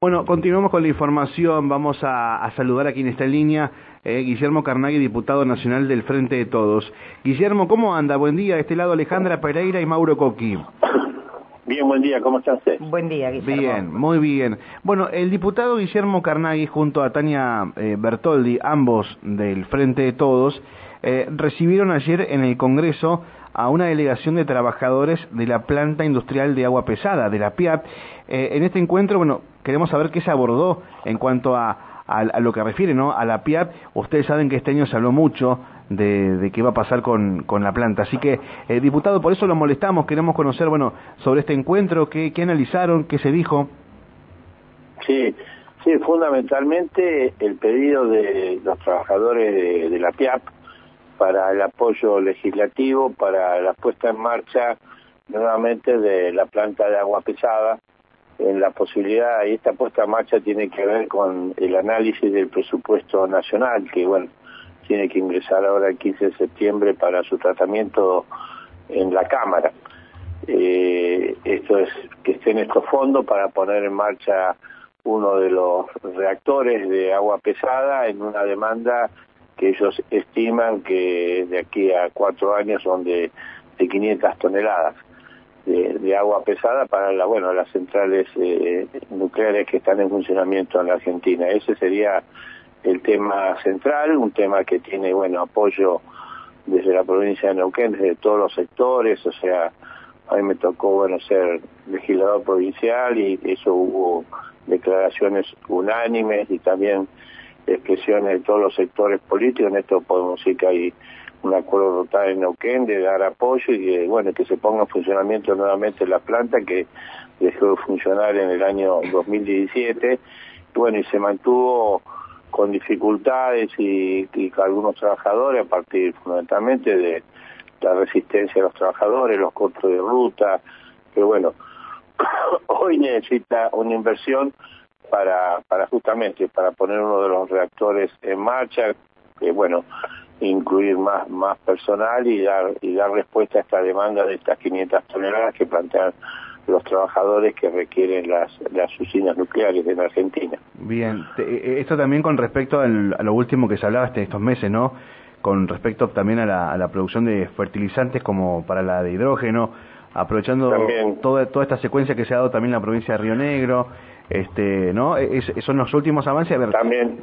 Bueno, continuamos con la información. Vamos a, saludar a quien está en línea, eh, Guillermo Carnaghi, diputado nacional del Frente de Todos. Guillermo, ¿cómo anda? Buen día. De este lado Alejandra Pereira y Mauro Coqui. Bien, buen día. ¿Cómo estás? Buen día, Guillermo. Bien, muy bien. Bueno, el diputado Guillermo Carnaghi junto a Tania eh, Bertoldi, ambos del Frente de Todos, eh, recibieron ayer en el Congreso a una delegación de trabajadores de la planta industrial de agua pesada, de la PIAP. Eh, en este encuentro, bueno, queremos saber qué se abordó en cuanto a, a, lo que refiere ¿no? a la PIAP. Ustedes saben que este año se habló mucho de, qué va a pasar con, con la planta. Así que, eh, diputado, por eso lo molestamos, queremos conocer, bueno, sobre este encuentro, qué, qué analizaron, qué se dijo. Sí, sí, fundamentalmente el pedido de los trabajadores de la PIAP para el apoyo legislativo, para la puesta en marcha nuevamente de la planta de agua pesada, en la posibilidad, y esta puesta en marcha tiene que ver con el análisis del presupuesto nacional, que bueno, tiene que ingresar ahora el 15 de septiembre para su tratamiento en la Cámara. Eh, esto es que estén estos fondos para poner en marcha uno de los reactores de agua pesada en una demanda que ellos estiman que de aquí a cuatro años son de, de 500 toneladas de, agua pesada para la, bueno, las centrales eh, nucleares que están en funcionamiento en la Argentina. Ese sería el tema central, un tema que tiene bueno apoyo desde la provincia de Neuquén, desde todos los sectores, o sea, a mí me tocó bueno ser legislador provincial y eso hubo declaraciones unánimes y también expresiones de todos los sectores políticos. En esto podemos decir que hay un acuerdo total en Neuquén de dar apoyo y que, bueno, que se ponga en funcionamiento nuevamente la planta que dejó de funcionar en el año 2017. Y bueno, y se mantuvo con dificultades y, y algunos trabajadores a partir fundamentalmente de la resistencia de los trabajadores, los costos de ruta, que bueno, hoy necesita una inversión para, para justamente para poner uno de los reactores en marcha, que bueno, incluir más más personal y dar y dar respuesta a esta demanda de estas 500 toneladas que plantean los trabajadores que requieren las, las usinas nucleares en Argentina. Bien, eh, esto también con respecto a lo último que se hablaba este, estos meses, ¿no? Con respecto también a la, a la producción de fertilizantes como para la de hidrógeno, aprovechando toda, toda esta secuencia que se ha dado también en la provincia de Río Negro, este no es, son los últimos avances. A ver también.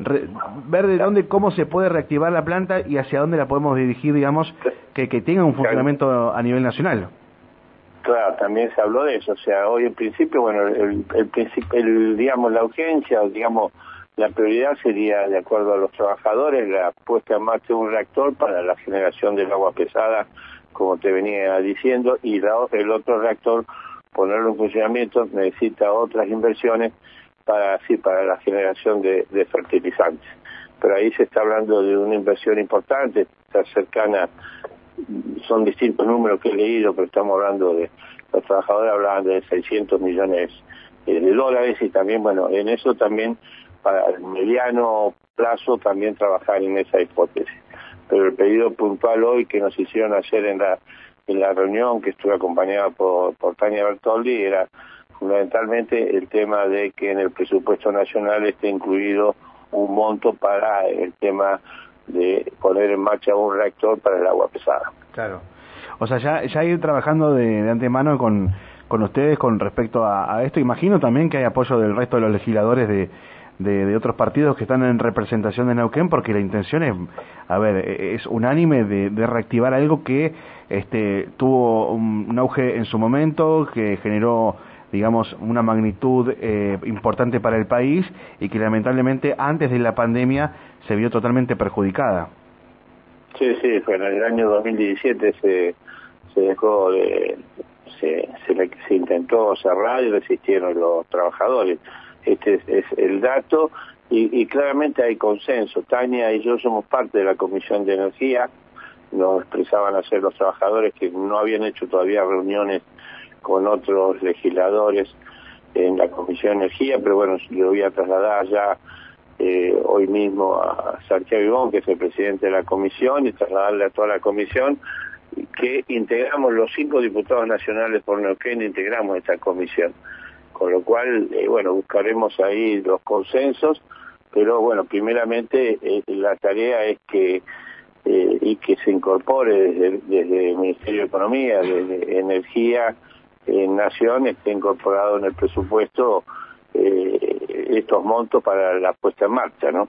ver de dónde cómo se puede reactivar la planta y hacia dónde la podemos dirigir digamos que, que tenga un funcionamiento a nivel nacional. Claro también se habló de eso. O sea hoy en principio bueno el, el, el digamos la urgencia digamos la prioridad sería de acuerdo a los trabajadores la puesta en marcha de un reactor para la generación del agua pesada como te venía diciendo y la, el otro reactor ponerlo en funcionamiento necesita otras inversiones para así para la generación de, fertilizantes. Pero ahí se está hablando de una inversión importante, está cercana, son distintos números que he leído, pero estamos hablando de, los trabajadores hablaban de 600 millones eh, de dólares y también, bueno, en eso también para el mediano plazo también trabajar en esa hipótesis. Pero el pedido puntual hoy que nos hicieron hacer en la en la reunión que estuve acompañada por, Tania Bertoldi era fundamentalmente el tema de que en el presupuesto nacional esté incluido un monto para el tema de poner en marcha un reactor para el agua pesada. Claro. O sea, ya, ya ir trabajando de, de antemano con, con ustedes con respecto a, esto. Imagino también que hay apoyo del resto de los legisladores de, de, otros partidos que están en representación de Neuquén, porque la intención es, a ver, e, es unánime de, de reactivar algo que este, tuvo un, auge en su momento, que generó digamos, una magnitud eh, importante para el país y que lamentablemente antes de la pandemia se vio totalmente perjudicada. Sí, sí, fue en el año 2017 se, se dejó de, se, se, se intentó cerrar y resistieron los trabajadores. Este es, el dato y, y, claramente hay consenso. Tania y yo somos parte de la Comisión de Energía, nos expresaban hacer los trabajadores que no habían hecho todavía reuniones con otros legisladores en la Comisión de Energía, pero bueno, lo voy a trasladar ya eh, hoy mismo a Santiago Ibón, que es el presidente de la comisión, y trasladarle a toda la comisión que integramos los cinco diputados nacionales por Neuquén, integramos esta comisión con lo cual, eh, bueno, buscaremos ahí los consensos, pero bueno, primeramente eh, la tarea es que eh, y que se incorpore desde, el Ministerio de Economía, desde Energía en Nación, esté incorporado en el presupuesto estos montos para la puesta en marcha, ¿no?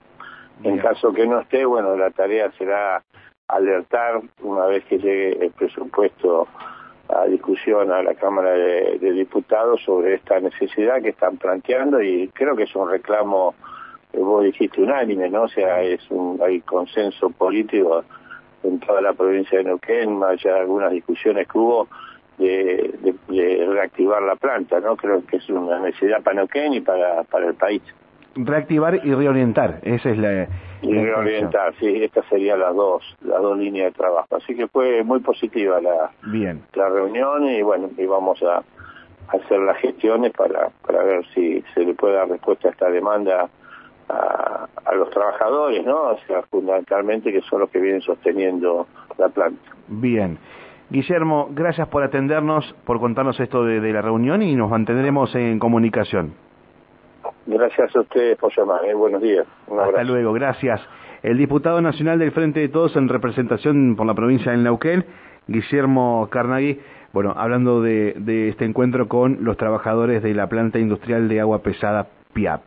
En caso que no esté, bueno, la tarea será alertar una vez que llegue el presupuesto a discusión a la Cámara de, Diputados sobre esta necesidad que están planteando y creo que es un reclamo, que vos dijiste, unánime, ¿no? O sea, es un, hay consenso político en toda la provincia de Neuquén, más allá de algunas discusiones que hubo, de, reactivar la planta, ¿no? Creo que es una necesidad para Neuquén y para, para el país. Reactivar y reorientar, esa es la... Y reorientar, sí, estas serían las dos, las dos líneas de trabajo. Así que fue muy positiva la, Bien. la reunión y bueno, y vamos a hacer las gestiones para, para ver si se le puede dar respuesta a esta demanda a, a los trabajadores, ¿no? O sea, fundamentalmente que son los que vienen sosteniendo la planta. Bien. Guillermo, gracias por atendernos, por contarnos esto de, la reunión y nos mantendremos en comunicación. Gracias a ustedes por llamar. ¿eh? Buenos días. Hasta luego, gracias. El diputado nacional del Frente de Todos en representación por la provincia de Neuquén, Guillermo Carnaghi, bueno, hablando de, de este encuentro con los trabajadores de la planta industrial de agua pesada PIAP.